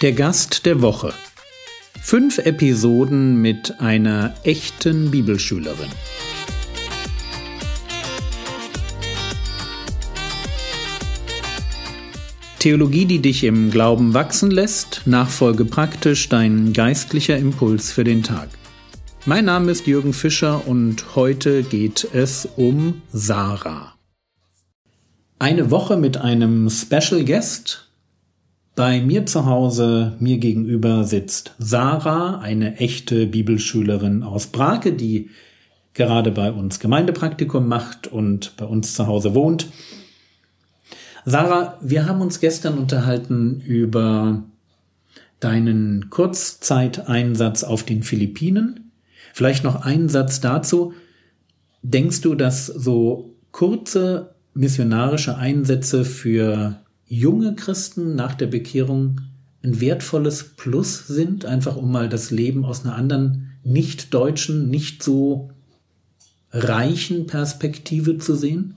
Der Gast der Woche. Fünf Episoden mit einer echten Bibelschülerin. Theologie, die dich im Glauben wachsen lässt, nachfolge praktisch dein geistlicher Impuls für den Tag. Mein Name ist Jürgen Fischer und heute geht es um Sarah. Eine Woche mit einem Special Guest. Bei mir zu Hause, mir gegenüber sitzt Sarah, eine echte Bibelschülerin aus Brake, die gerade bei uns Gemeindepraktikum macht und bei uns zu Hause wohnt. Sarah, wir haben uns gestern unterhalten über deinen Kurzzeiteinsatz auf den Philippinen. Vielleicht noch einen Satz dazu. Denkst du, dass so kurze missionarische Einsätze für junge Christen nach der Bekehrung ein wertvolles Plus sind, einfach um mal das Leben aus einer anderen, nicht deutschen, nicht so reichen Perspektive zu sehen?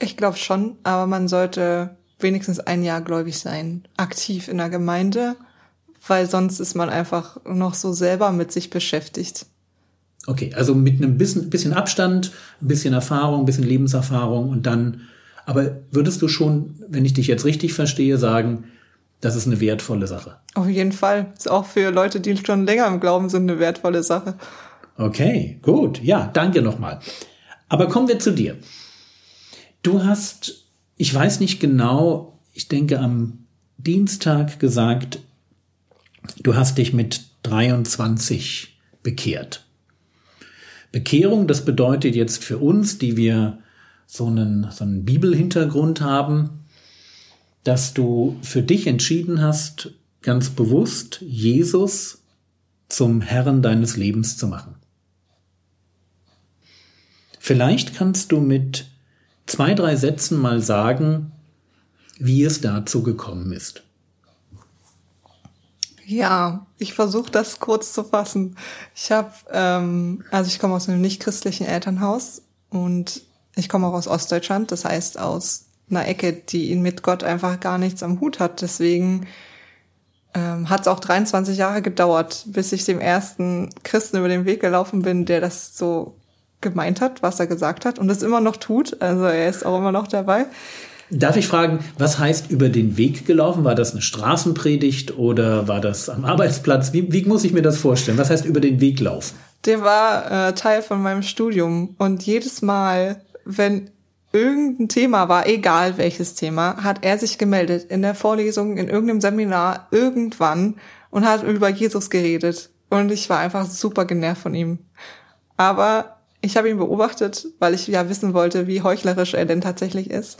Ich glaube schon, aber man sollte wenigstens ein Jahr gläubig sein, aktiv in der Gemeinde, weil sonst ist man einfach noch so selber mit sich beschäftigt. Okay, also mit einem bisschen, bisschen Abstand, ein bisschen Erfahrung, ein bisschen Lebenserfahrung und dann, aber würdest du schon, wenn ich dich jetzt richtig verstehe, sagen, das ist eine wertvolle Sache? Auf jeden Fall. Ist auch für Leute, die schon länger im Glauben sind, eine wertvolle Sache. Okay, gut. Ja, danke nochmal. Aber kommen wir zu dir. Du hast, ich weiß nicht genau, ich denke am Dienstag gesagt, du hast dich mit 23 bekehrt. Bekehrung, das bedeutet jetzt für uns, die wir so einen, so einen Bibelhintergrund haben, dass du für dich entschieden hast, ganz bewusst Jesus zum Herrn deines Lebens zu machen. Vielleicht kannst du mit zwei, drei Sätzen mal sagen, wie es dazu gekommen ist. Ja, ich versuche das kurz zu fassen. Ich habe, ähm, also ich komme aus einem nicht-christlichen Elternhaus und ich komme auch aus Ostdeutschland, das heißt aus einer Ecke, die ihn mit Gott einfach gar nichts am Hut hat. Deswegen ähm, hat es auch 23 Jahre gedauert, bis ich dem ersten Christen über den Weg gelaufen bin, der das so gemeint hat, was er gesagt hat und es immer noch tut. Also er ist auch immer noch dabei. Darf ich fragen, was heißt über den Weg gelaufen? War das eine Straßenpredigt oder war das am Arbeitsplatz? Wie, wie muss ich mir das vorstellen? Was heißt über den Weg laufen? Der war äh, Teil von meinem Studium und jedes Mal, wenn irgendein Thema war, egal welches Thema, hat er sich gemeldet in der Vorlesung, in irgendeinem Seminar, irgendwann und hat über Jesus geredet. Und ich war einfach super genervt von ihm. Aber ich habe ihn beobachtet, weil ich ja wissen wollte, wie heuchlerisch er denn tatsächlich ist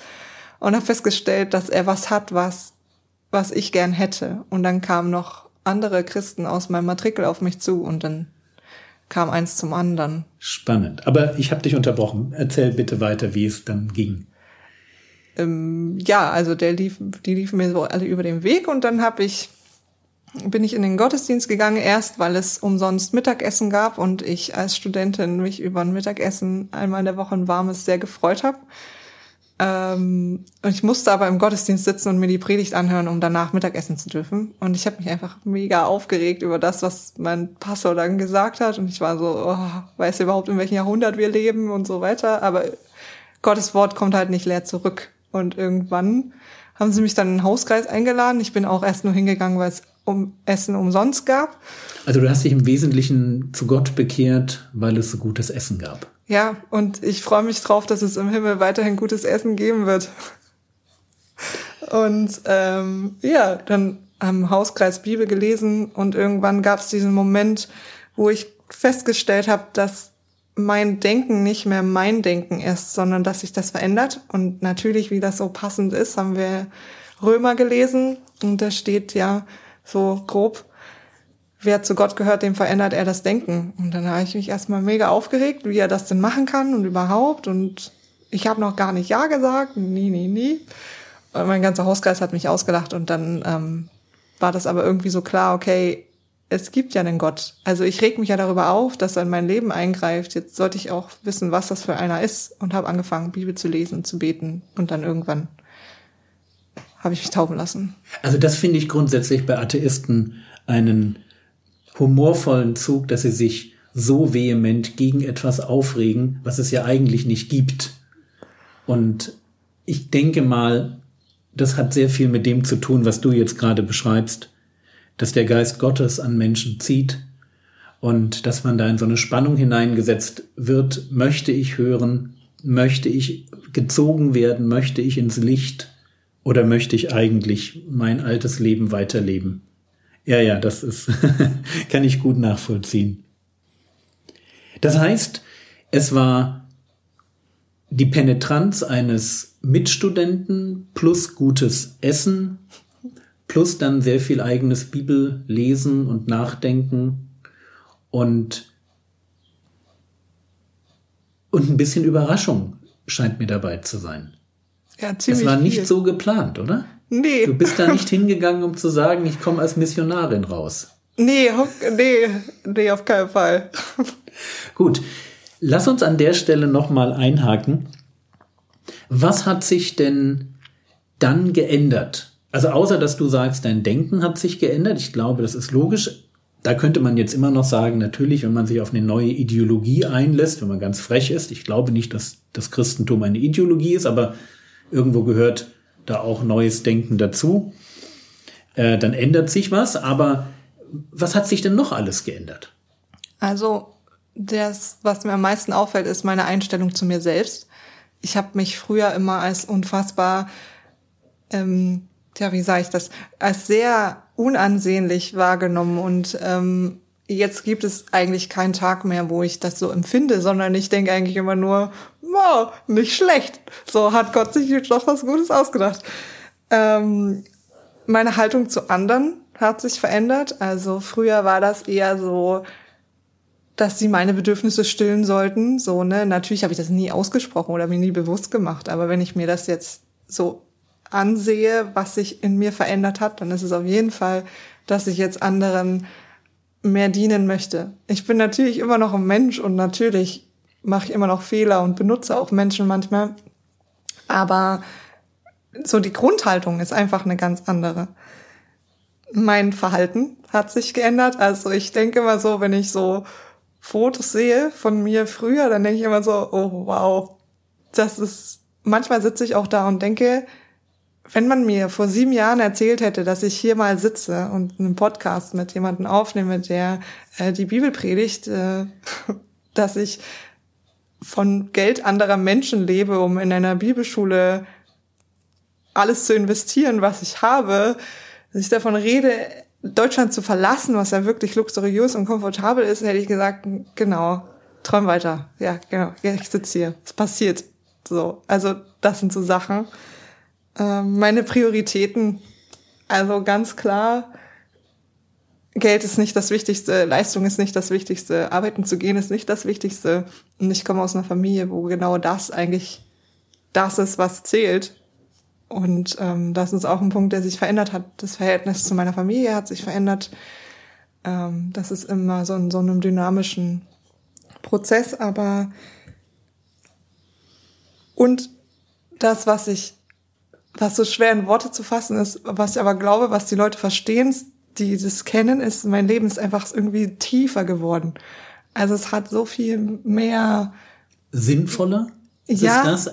und habe festgestellt, dass er was hat, was, was ich gern hätte. Und dann kamen noch andere Christen aus meinem Matrikel auf mich zu und dann kam eins zum anderen. Spannend. Aber ich habe dich unterbrochen. Erzähl bitte weiter, wie es dann ging. Ähm, ja, also der lief, die liefen mir so alle über den Weg und dann habe ich bin ich in den Gottesdienst gegangen, erst weil es umsonst Mittagessen gab und ich als Studentin mich über ein Mittagessen einmal in der Woche ein warmes sehr gefreut habe. Ähm, und ich musste aber im Gottesdienst sitzen und mir die Predigt anhören, um danach Mittagessen zu dürfen. Und ich habe mich einfach mega aufgeregt über das, was mein Pastor dann gesagt hat. Und ich war so, oh, weiß überhaupt, in welchem Jahrhundert wir leben und so weiter. Aber Gottes Wort kommt halt nicht leer zurück. Und irgendwann haben sie mich dann in den Hauskreis eingeladen. Ich bin auch erst nur hingegangen, weil es um Essen umsonst gab. Also du hast dich im Wesentlichen zu Gott bekehrt, weil es so gutes Essen gab. Ja, und ich freue mich drauf, dass es im Himmel weiterhin gutes Essen geben wird. Und ähm, ja, dann am Hauskreis Bibel gelesen und irgendwann gab es diesen Moment, wo ich festgestellt habe, dass mein Denken nicht mehr mein Denken ist, sondern dass sich das verändert. Und natürlich, wie das so passend ist, haben wir Römer gelesen und da steht ja so grob, wer zu Gott gehört, dem verändert er das Denken. Und dann habe ich mich erstmal mega aufgeregt, wie er das denn machen kann und überhaupt. Und ich habe noch gar nicht Ja gesagt, nie, nie, nie. Und mein ganzer Hauskreis hat mich ausgelacht und dann ähm, war das aber irgendwie so klar, okay, es gibt ja einen Gott. Also ich reg mich ja darüber auf, dass er in mein Leben eingreift. Jetzt sollte ich auch wissen, was das für einer ist und habe angefangen, Bibel zu lesen zu beten und dann irgendwann habe ich mich taufen lassen. Also das finde ich grundsätzlich bei Atheisten einen humorvollen Zug, dass sie sich so vehement gegen etwas aufregen, was es ja eigentlich nicht gibt. Und ich denke mal, das hat sehr viel mit dem zu tun, was du jetzt gerade beschreibst, dass der Geist Gottes an Menschen zieht und dass man da in so eine Spannung hineingesetzt wird, möchte ich hören, möchte ich gezogen werden, möchte ich ins Licht oder möchte ich eigentlich mein altes Leben weiterleben? Ja, ja, das ist, kann ich gut nachvollziehen. Das heißt, es war die Penetranz eines Mitstudenten plus gutes Essen plus dann sehr viel eigenes Bibellesen und Nachdenken und und ein bisschen Überraschung scheint mir dabei zu sein. Ja, ziemlich Es war nicht viel. so geplant, oder? Nee. Du bist da nicht hingegangen, um zu sagen, ich komme als Missionarin raus. Nee, nee, nee, auf keinen Fall. Gut, lass uns an der Stelle nochmal einhaken. Was hat sich denn dann geändert? Also außer dass du sagst, dein Denken hat sich geändert, ich glaube, das ist logisch. Da könnte man jetzt immer noch sagen, natürlich, wenn man sich auf eine neue Ideologie einlässt, wenn man ganz frech ist, ich glaube nicht, dass das Christentum eine Ideologie ist, aber irgendwo gehört da auch neues Denken dazu, äh, dann ändert sich was. Aber was hat sich denn noch alles geändert? Also, das, was mir am meisten auffällt, ist meine Einstellung zu mir selbst. Ich habe mich früher immer als unfassbar, ähm, ja, wie sage ich das, als sehr unansehnlich wahrgenommen und ähm, jetzt gibt es eigentlich keinen Tag mehr, wo ich das so empfinde, sondern ich denke eigentlich immer nur, wow, nicht schlecht. So hat Gott sich doch was Gutes ausgedacht. Ähm, meine Haltung zu anderen hat sich verändert. Also früher war das eher so, dass sie meine Bedürfnisse stillen sollten. So, ne, natürlich habe ich das nie ausgesprochen oder mir nie bewusst gemacht. Aber wenn ich mir das jetzt so ansehe, was sich in mir verändert hat, dann ist es auf jeden Fall, dass ich jetzt anderen mehr dienen möchte. Ich bin natürlich immer noch ein Mensch und natürlich mache ich immer noch Fehler und benutze auch Menschen manchmal. Aber so die Grundhaltung ist einfach eine ganz andere. Mein Verhalten hat sich geändert. Also ich denke immer so, wenn ich so Fotos sehe von mir früher, dann denke ich immer so, oh wow, das ist, manchmal sitze ich auch da und denke, wenn man mir vor sieben Jahren erzählt hätte, dass ich hier mal sitze und einen Podcast mit jemandem aufnehme, der äh, die Bibel predigt, äh, dass ich von Geld anderer Menschen lebe, um in einer Bibelschule alles zu investieren, was ich habe, dass ich davon rede, Deutschland zu verlassen, was ja wirklich luxuriös und komfortabel ist, hätte ich gesagt, genau, träum weiter. Ja, genau, ich sitze hier. Es passiert. So, also das sind so Sachen. Ähm, meine Prioritäten, also ganz klar, Geld ist nicht das Wichtigste, Leistung ist nicht das Wichtigste, arbeiten zu gehen ist nicht das Wichtigste. Und ich komme aus einer Familie, wo genau das eigentlich das ist, was zählt. Und ähm, das ist auch ein Punkt, der sich verändert hat. Das Verhältnis zu meiner Familie hat sich verändert. Ähm, das ist immer so in so einem dynamischen Prozess, aber und das, was ich, was so schwer in Worte zu fassen ist, was ich aber glaube, was die Leute verstehen, die das kennen, ist, mein Leben ist einfach irgendwie tiefer geworden. Also es hat so viel mehr. Sinnvoller? Ist Ja. das?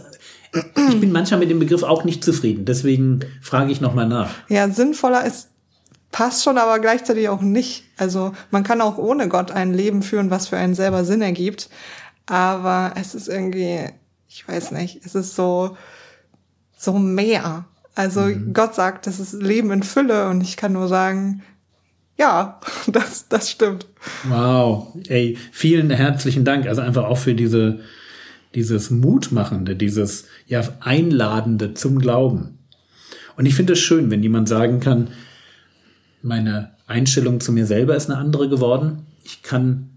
Ich bin manchmal mit dem Begriff auch nicht zufrieden, deswegen frage ich nochmal nach. Ja, sinnvoller ist, passt schon, aber gleichzeitig auch nicht. Also man kann auch ohne Gott ein Leben führen, was für einen selber Sinn ergibt. Aber es ist irgendwie, ich weiß nicht, es ist so, so mehr. Also Gott sagt, das ist Leben in Fülle und ich kann nur sagen, ja, das, das stimmt. Wow, ey, vielen herzlichen Dank. Also einfach auch für diese, dieses Mutmachende, dieses ja Einladende zum Glauben. Und ich finde es schön, wenn jemand sagen kann, meine Einstellung zu mir selber ist eine andere geworden. Ich kann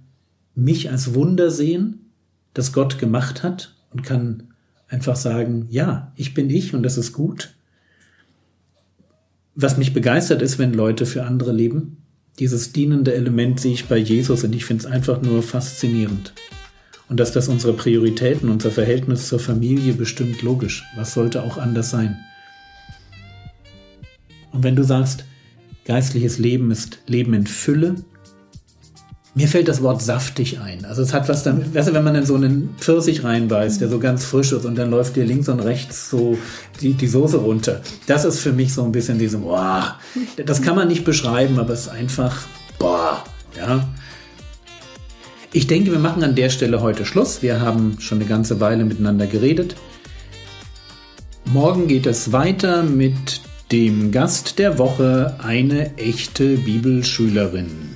mich als Wunder sehen, das Gott gemacht hat und kann einfach sagen, ja, ich bin ich und das ist gut. Was mich begeistert ist, wenn Leute für andere leben. Dieses dienende Element sehe ich bei Jesus und ich finde es einfach nur faszinierend. Und dass das unsere Prioritäten, unser Verhältnis zur Familie bestimmt logisch. Was sollte auch anders sein? Und wenn du sagst, geistliches Leben ist Leben in Fülle, mir fällt das Wort saftig ein. Also es hat was damit, weißt du, wenn man in so einen Pfirsich reinbeißt, der so ganz frisch ist und dann läuft dir links und rechts so die, die Soße runter. Das ist für mich so ein bisschen diese, boah, das kann man nicht beschreiben, aber es ist einfach, boah, ja. Ich denke, wir machen an der Stelle heute Schluss. Wir haben schon eine ganze Weile miteinander geredet. Morgen geht es weiter mit dem Gast der Woche, eine echte Bibelschülerin.